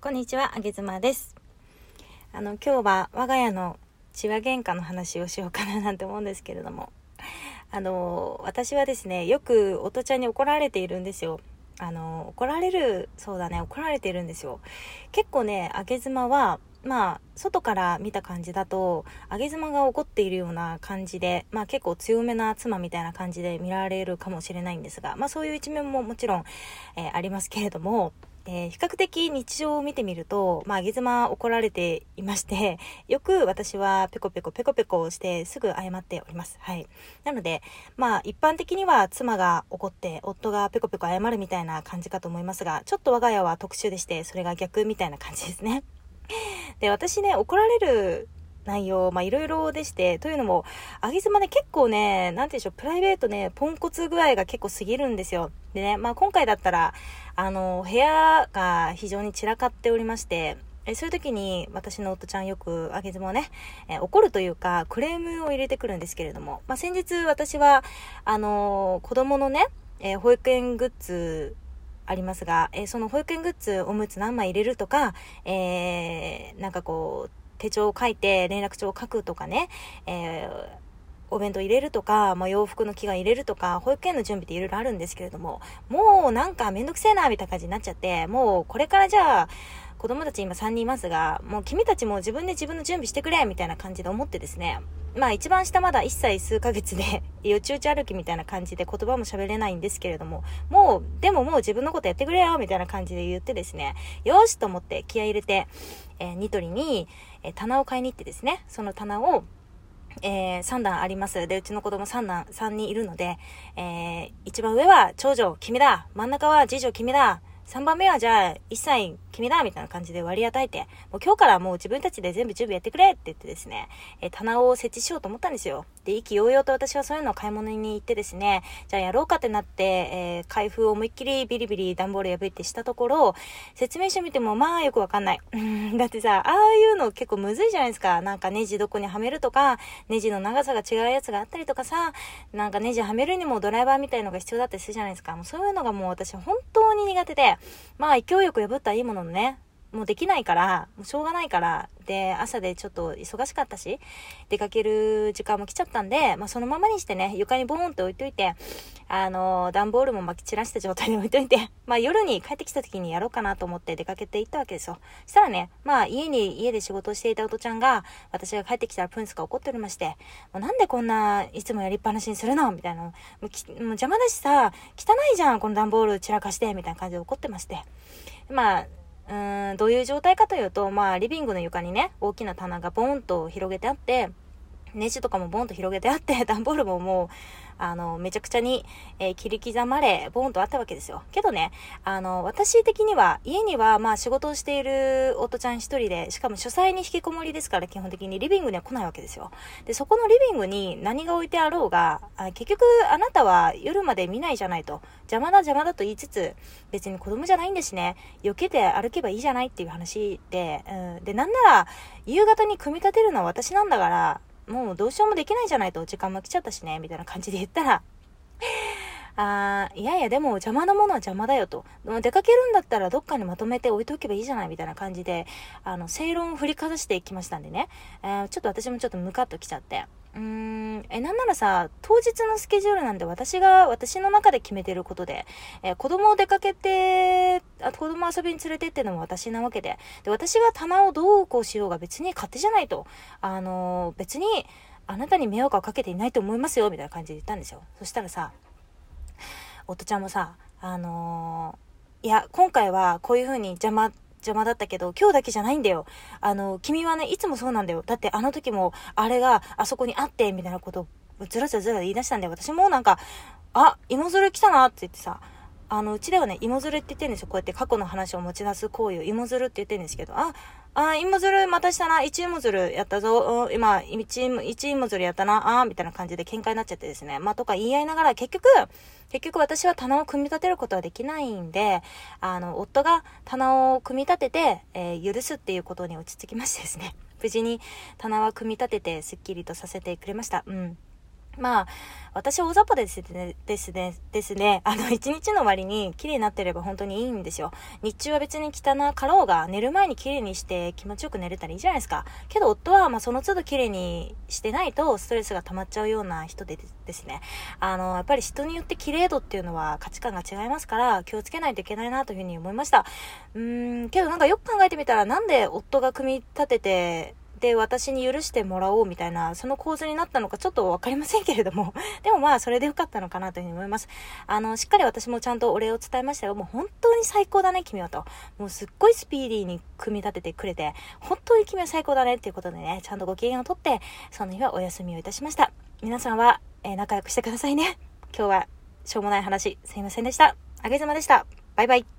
こんにちは、あげずまです。あの、今日は我が家の血話喧嘩の話をしようかななんて思うんですけれども、あの、私はですね、よくおとちゃんに怒られているんですよ。あの、怒られる、そうだね、怒られているんですよ。結構ね、あげ妻は、まあ、外から見た感じだと、あげ妻が怒っているような感じで、まあ結構強めな妻みたいな感じで見られるかもしれないんですが、まあそういう一面ももちろん、えー、ありますけれども、えー、比較的日常を見てみると、まあ、あげ妻怒られていまして、よく私はペコペコペコペコしてすぐ謝っております。はい。なので、まあ、一般的には妻が怒って夫がペコペコ謝るみたいな感じかと思いますが、ちょっと我が家は特殊でして、それが逆みたいな感じですね。で、私ね、怒られる内容、まあいろいろでして、というのも、あげ妻ね、結構ね、なんていうんでしょう、プライベートね、ポンコツ具合が結構過ぎるんですよ。でね、まあ今回だったら、あの、部屋が非常に散らかっておりまして、えそういう時に私の夫ちゃんよくあげ妻ね、え怒るというかクレームを入れてくるんですけれども、まあ、先日私は、あの、子供のね、えー、保育園グッズありますが、えー、その保育園グッズおむつ何枚入れるとか、えー、なんかこう、手帳を書いて連絡帳を書くとかね、えー、お弁当入れるとか、まあ、洋服の着替え入れるとか、保育園の準備っていろいろあるんですけれども、もうなんかめんどくせえな、みたいな感じになっちゃって、もうこれからじゃあ、子供たち今3人いますが、もう君たちも自分で自分の準備してくれみたいな感じで思ってですね、まあ一番下まだ1歳数ヶ月で、よちよち歩きみたいな感じで言葉も喋れないんですけれども、もう、でももう自分のことやってくれよみたいな感じで言ってですね、よしと思って気合入れて、えー、ニトリに、えー、棚を買いに行ってですね、その棚を、えー、3段あります。で、うちの子供3段、3人いるので、えー、一番上は長女、君だ。真ん中は次女、君だ。3番目はじゃあ、1歳君だみたいな感じで割り与えて、もう今日からもう自分たちで全部準備やってくれって言ってですね、え、棚を設置しようと思ったんですよ。で、意気揚々と私はそういうのを買い物に行ってですね、じゃあやろうかってなって、えー、開封を思いっきりビリビリ段ボール破ってしたところ、説明書見てもまあよくわかんない。だってさ、ああいうの結構むずいじゃないですか。なんかネジどこにはめるとか、ネジの長さが違うやつがあったりとかさ、なんかネジはめるにもドライバーみたいのが必要だったりするじゃないですか。もうそういうのがもう私本当に苦手で、まあ勢いよく破ったらいいもののね、もうできないから、もうしょうがないから、で、朝でちょっと忙しかったし、出かける時間も来ちゃったんで、まあそのままにしてね、床にボーンって置いといて、あの、段ボールも巻き散らした状態で置いといて、まあ夜に帰ってきた時にやろうかなと思って出かけて行ったわけですよ。したらね、まあ家に、家で仕事をしていたおとちゃんが、私が帰ってきたらプンスが怒っておりまして、もうなんでこんないつもやりっぱなしにするの？みたいな。もうきもう邪魔だしさ、汚いじゃん、この段ボール散らかして、みたいな感じで怒ってまして。まあ、うーん、どういう状態かというと、まあ、リビングの床にね、大きな棚がボーンと広げてあって、ネジとかもボンと広げてあって、段ボールももう、あの、めちゃくちゃに、えー、切り刻まれ、ボンとあったわけですよ。けどね、あの、私的には、家には、まあ仕事をしている夫ちゃん一人で、しかも書斎に引きこもりですから、基本的にリビングには来ないわけですよ。で、そこのリビングに何が置いてあろうが、あ結局、あなたは夜まで見ないじゃないと。邪魔だ邪魔だと言いつつ、別に子供じゃないんですね。避けて歩けばいいじゃないっていう話で、うん。で、なんなら、夕方に組み立てるのは私なんだから、もうどうしようもできないじゃないと、時間も来ちゃったしね、みたいな感じで言ったら、あいやいや、でも邪魔なものは邪魔だよと。でも出かけるんだったらどっかにまとめて置いておけばいいじゃないみたいな感じで、あの、正論を振りかざしていきましたんでね。えー、ちょっと私もちょっとムカッときちゃって。うーん、え、なんならさ、当日のスケジュールなんで私が、私の中で決めてることで、えー、子供を出かけて、あ子供遊びに連れてってのも私なわけで、で、私が棚をどうこうしようが別に勝手じゃないと。あの、別に、あなたに迷惑をかけていないと思いますよ、みたいな感じで言ったんですよ。そしたらさ、夫ちゃんもさ、あの、いや、今回はこういう風に邪魔、邪魔だったけど、今日だけじゃないんだよ。あの、君はね、いつもそうなんだよ。だってあの時も、あれがあそこにあって、みたいなことを、ずらずらずら言い出したんで、私もなんか、あ、芋づる来たなって言ってさ、あの、うちではね、芋づるって言ってるんですよ。こうやって過去の話を持ち出す行為を芋づるって言ってるんですけど、あ、あ、芋づるまたしたな、1芋づるやったぞ、今、1、1芋づるやったな、あみたいな感じで喧嘩になっちゃってですね。まあ、とか言い合いながら、結局、結局私は棚を組み立てることはできないんで、あの、夫が棚を組み立てて、えー、許すっていうことに落ち着きましてですね。無事に棚は組み立てて、すっきりとさせてくれました。うん。まあ、私大雑把ですね、ですね、ですね、あの、一日の割に綺麗になってれば本当にいいんですよ。日中は別に汚かろうが、寝る前に綺麗にして気持ちよく寝れたらいいじゃないですか。けど夫は、まあ、その都度綺麗にしてないとストレスが溜まっちゃうような人でですね。あの、やっぱり人によって綺麗度っていうのは価値観が違いますから、気をつけないといけないなというふうに思いました。うーん、けどなんかよく考えてみたら、なんで夫が組み立てて、で、私に許してもらおうみたいな、その構図になったのかちょっとわかりませんけれども、でもまあ、それでよかったのかなというふうに思います。あの、しっかり私もちゃんとお礼を伝えましたよ。もう本当に最高だね、君はと。もうすっごいスピーディーに組み立ててくれて、本当に君は最高だねっていうことでね、ちゃんとご機嫌をとって、その日はお休みをいたしました。皆さんは、えー、仲良くしてくださいね。今日は、しょうもない話、すいませんでした。あげずまでした。バイバイ。